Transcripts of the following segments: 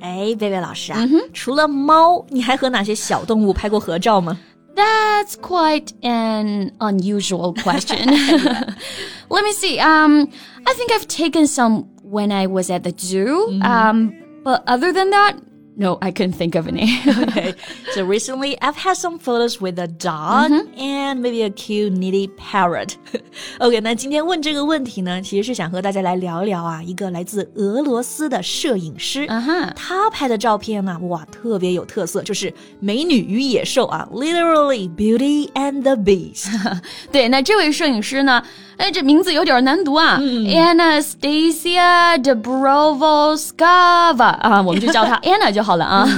哎，贝贝老师啊，除了猫，你还和哪些小动物拍过合照吗？That's quite an unusual question. Let me see. Um, I think I've taken some when I was at the zoo. Mm -hmm. Um, but other than that, no, I couldn't think of any. okay. So recently I've had some photos with a dog mm -hmm. and maybe a cute needy parrot. OK，那今天问这个问题呢，其实是想和大家来聊聊啊，一个来自俄罗斯的摄影师，啊哈，他拍的照片呢，哇，特别有特色，就是美女与野兽啊，literally Beauty and the Beast。对，那这位摄影师呢， 哎，这名字有点难读啊、嗯、，Anastasia Dobrovolskava 啊，我们就叫她 Anna 就。好了啊。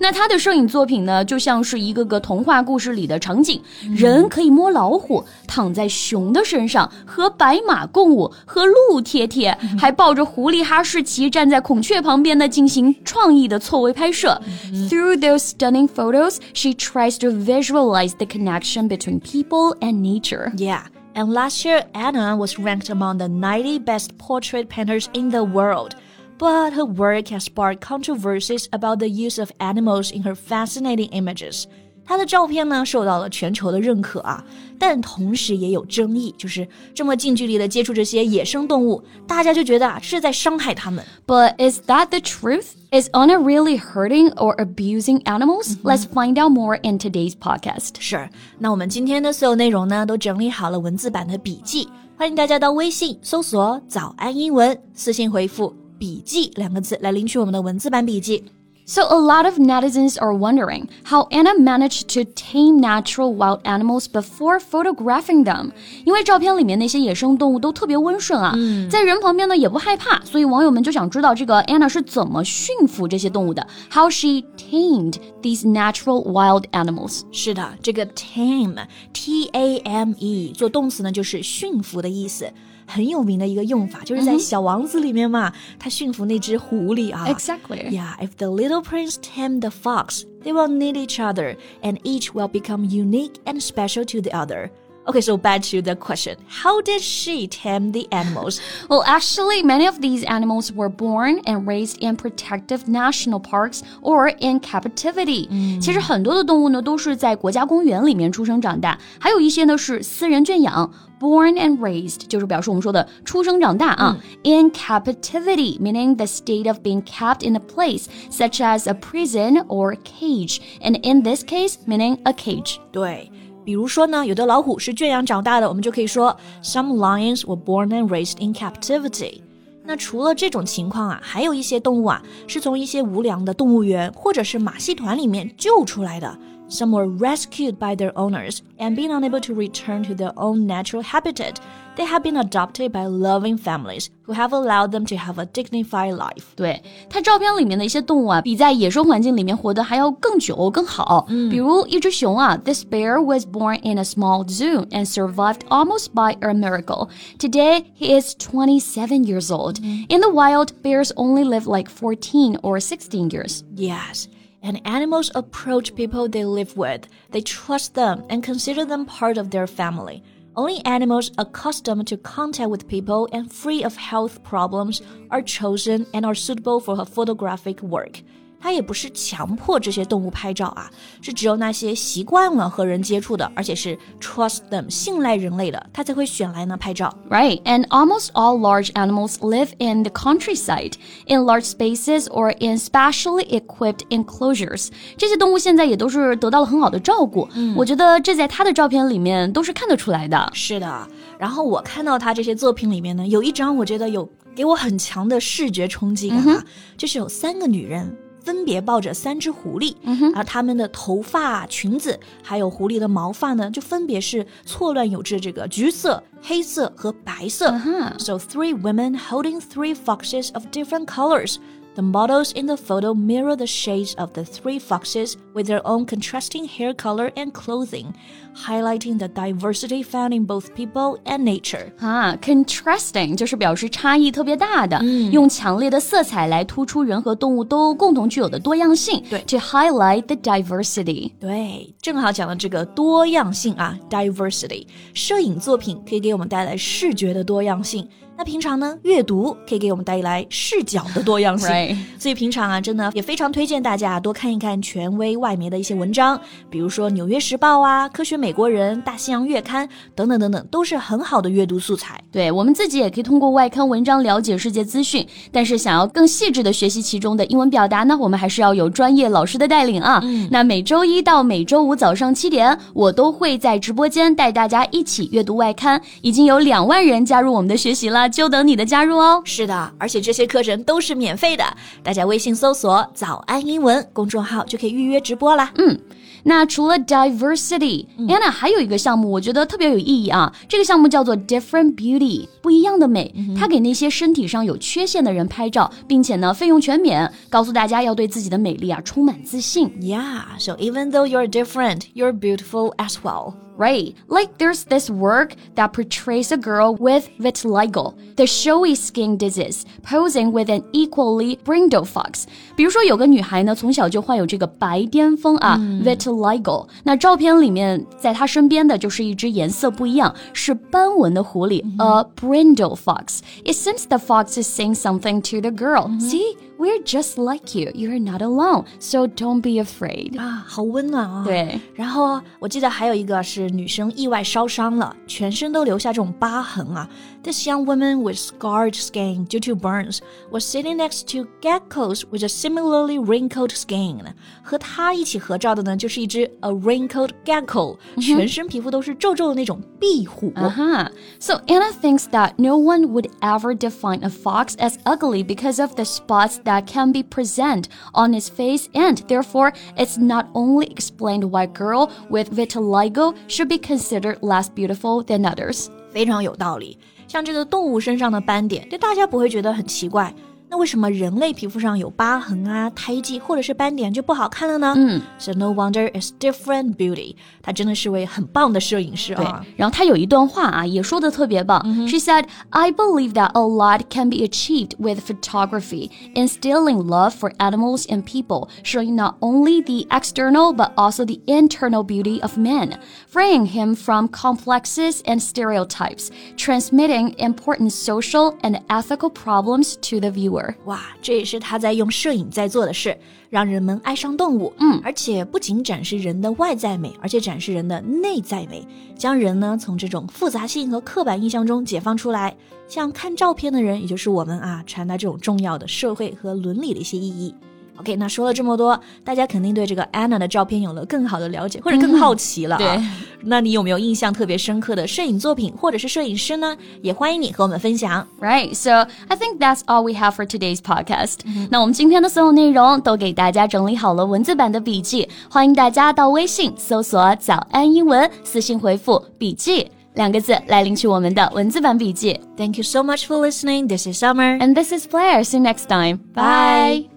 那她的摄影作品呢，就像是一个个童话故事里的场景，人可以摸老虎，躺在熊的身上，和白马共舞，和鹿贴贴，还抱着狐狸哈士奇站在孔雀旁边呢进行创意的错位拍摄。Through those stunning photos, she tries to visualize the connection between people and nature. Yeah. And last year, Anna was ranked among the 90 best portrait painters in the world but her work has sparked controversies about the use of animals in her fascinating images. 她的照片呢受到了全球的认可啊，但同时也有争议，就是这么近距离的接触这些野生动物，大家就觉得啊是在伤害他们。But is that the truth? Is Anna really hurting or abusing animals? Mm -hmm. Let's find out more in today's podcast. 是，那我们今天的所有内容呢都整理好了文字版的笔记，欢迎大家到微信搜索“早安英文”，私信回复。笔记两个字来领取我们的文字版笔记。So a lot of netizens are wondering how Anna managed to tame natural wild animals before photographing them。因为照片里面那些野生动物都特别温顺啊，嗯、在人旁边呢也不害怕，所以网友们就想知道这个 Anna 是怎么驯服这些动物的，How she tamed these natural wild animals。是的，这个 tame，T A M E 做动词呢就是驯服的意思。 很有名的一个用法，就是在《小王子》里面嘛，他驯服那只狐狸啊。Exactly. Yeah, if the little prince tamed the fox, they will need each other, and each will become unique and special to the other. Okay, so back to the question. How did she tame the animals? well, actually, many of these animals were born and raised in protective national parks or in captivity. 其实很多的动物呢都是在国家公园里面出生长大，还有一些呢是私人圈养。Born and raised 就是表示我们说的出生长大啊。In captivity meaning the state of being kept in a place such as a prison or cage, and in this case meaning a cage. 对。 比如说呢，有的老虎是圈养长大的，我们就可以说 Some lions were born and raised in captivity。那除了这种情况啊，还有一些动物啊，是从一些无良的动物园或者是马戏团里面救出来的。Some were rescued by their owners and being unable to return to their own natural habitat, they have been adopted by loving families who have allowed them to have a dignified life. 对，它照片里面的一些动物啊，比在野生环境里面活得还要更久更好。嗯，比如一只熊啊，This bear was born in a small zoo and survived almost by a miracle. Today he is 27 years old. In the wild, bears only live like 14 or 16 years. Yes. And animals approach people they live with. They trust them and consider them part of their family. Only animals accustomed to contact with people and free of health problems are chosen and are suitable for her photographic work. 它也不是强迫这些动物拍照啊，是只有那些习惯了和人接触的，而且是 trust them 信赖人类的，它才会选来呢拍照。Right, and almost all large animals live in the countryside, in large spaces or in specially equipped enclosures. 这些动物现在也都是得到了很好的照顾，嗯、我觉得这在他的照片里面都是看得出来的。是的，然后我看到他这些作品里面呢，有一张我觉得有给我很强的视觉冲击感啊，就是有三个女人。分别抱着三只狐狸，而他们的头发、裙子还有狐狸的毛发呢，就分别是错乱有致这个橘色、黑色和白色。So three women holding three foxes of different colors. The models in the photo mirror the shades of the three foxes with their own contrasting hair color and clothing, highlighting the diversity found in both people and nature. 啊，contrasting 就是表示差异特别大的，嗯、用强烈的色彩来突出人和动物都共同具有的多样性。对，to highlight the diversity。对，正好讲了这个多样性啊，diversity。摄影作品可以给我们带来视觉的多样性。 那平常呢，阅读可以给我们带来视角的多样性，所以平常啊，真的也非常推荐大家多看一看权威外媒的一些文章，比如说《纽约时报》啊、《科学美国人》、《大西洋月刊》等等等等，都是很好的阅读素材。对我们自己也可以通过外刊文章了解世界资讯，但是想要更细致的学习其中的英文表达呢，我们还是要有专业老师的带领啊。嗯、那每周一到每周五早上七点，我都会在直播间带大家一起阅读外刊，已经有两万人加入我们的学习了。就等你的加入哦！是的，而且这些课程都是免费的，大家微信搜索“早安英文”公众号就可以预约直播啦。嗯，那除了 diversity，Anna、嗯、还有一个项目，我觉得特别有意义啊。这个项目叫做 Different Beauty，不一样的美。嗯、它给那些身体上有缺陷的人拍照，并且呢，费用全免，告诉大家要对自己的美丽啊充满自信。Yeah, so even though you're different, you're beautiful as well. Right. Like there's this work that portrays a girl with vitiligo, the showy skin disease, posing with an equally brindle fox. 比如说有个女孩呢，从小就患有这个白癜风啊、嗯、 ，vitiligo。那照片里面在她身边的就是一只颜色不一样、是斑纹的狐狸、嗯、，a brindle fox. It seems the fox is saying something to the girl. See. We're just like you. You're not alone, so don't be afraid. 啊，好温暖啊！对。然后我记得还有一个是女生意外烧伤了，全身都留下这种疤痕啊。This young woman with scarred skin due to burns was sitting next to geckos with a similarly wrinkled skin. 和她一起合照的呢，就是一只 a wrinkled gecko，、嗯、全身皮肤都是皱皱的那种壁虎。Uh huh. So Anna thinks that no one would ever define a fox as ugly because of the spots that can be present on its face, and therefore it's not only explained why a girl with vitiligo should be considered less beautiful than others. 非常有道理。像这个动物身上的斑点，对大家不会觉得很奇怪。 那为什么人类皮肤上有疤痕啊、胎记或者是斑点就不好看了呢？嗯，So no wonder it's different beauty。他真的是位很棒的摄影师啊。对，然后他有一段话啊，也说的特别棒。Mm -hmm. She said, "I believe that a lot can be achieved with photography, instilling love for animals and people, showing not only the external but also the internal beauty of man, freeing him from complexes and stereotypes, transmitting important social and ethical problems to the viewer." 哇，这也是他在用摄影在做的事，让人们爱上动物。嗯，而且不仅展示人的外在美，而且展示人的内在美，将人呢从这种复杂性和刻板印象中解放出来。像看照片的人，也就是我们啊，传达这种重要的社会和伦理的一些意义。OK，那说了这么多，大家肯定对这个 Anna 的照片有了更好的了解，或者更好奇了、啊。对，那你有没有印象特别深刻的摄影作品或者是摄影师呢？也欢迎你和我们分享。 Right, so I think that's all we have for today's podcast. 那我们今天的所有内容都给大家整理好了文字版的笔记，欢迎大家到微信搜索“早安英文”，私信回复“笔记”两个字来领取我们的文字版笔记。 Thank you so much for listening. This is Summer, and this is Blair. See you next time. Bye.